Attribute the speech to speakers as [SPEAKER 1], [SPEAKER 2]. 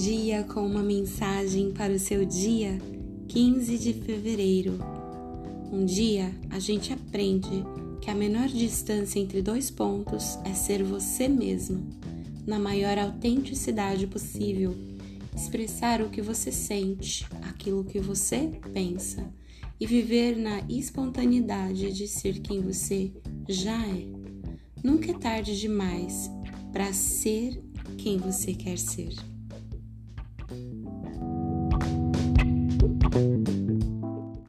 [SPEAKER 1] dia com uma mensagem para o seu dia 15 de fevereiro. Um dia a gente aprende que a menor distância entre dois pontos é ser você mesmo, na maior autenticidade possível, expressar o que você sente, aquilo que você pensa e viver na espontaneidade de ser quem você já é. Nunca é tarde demais para ser quem você quer ser. Bye.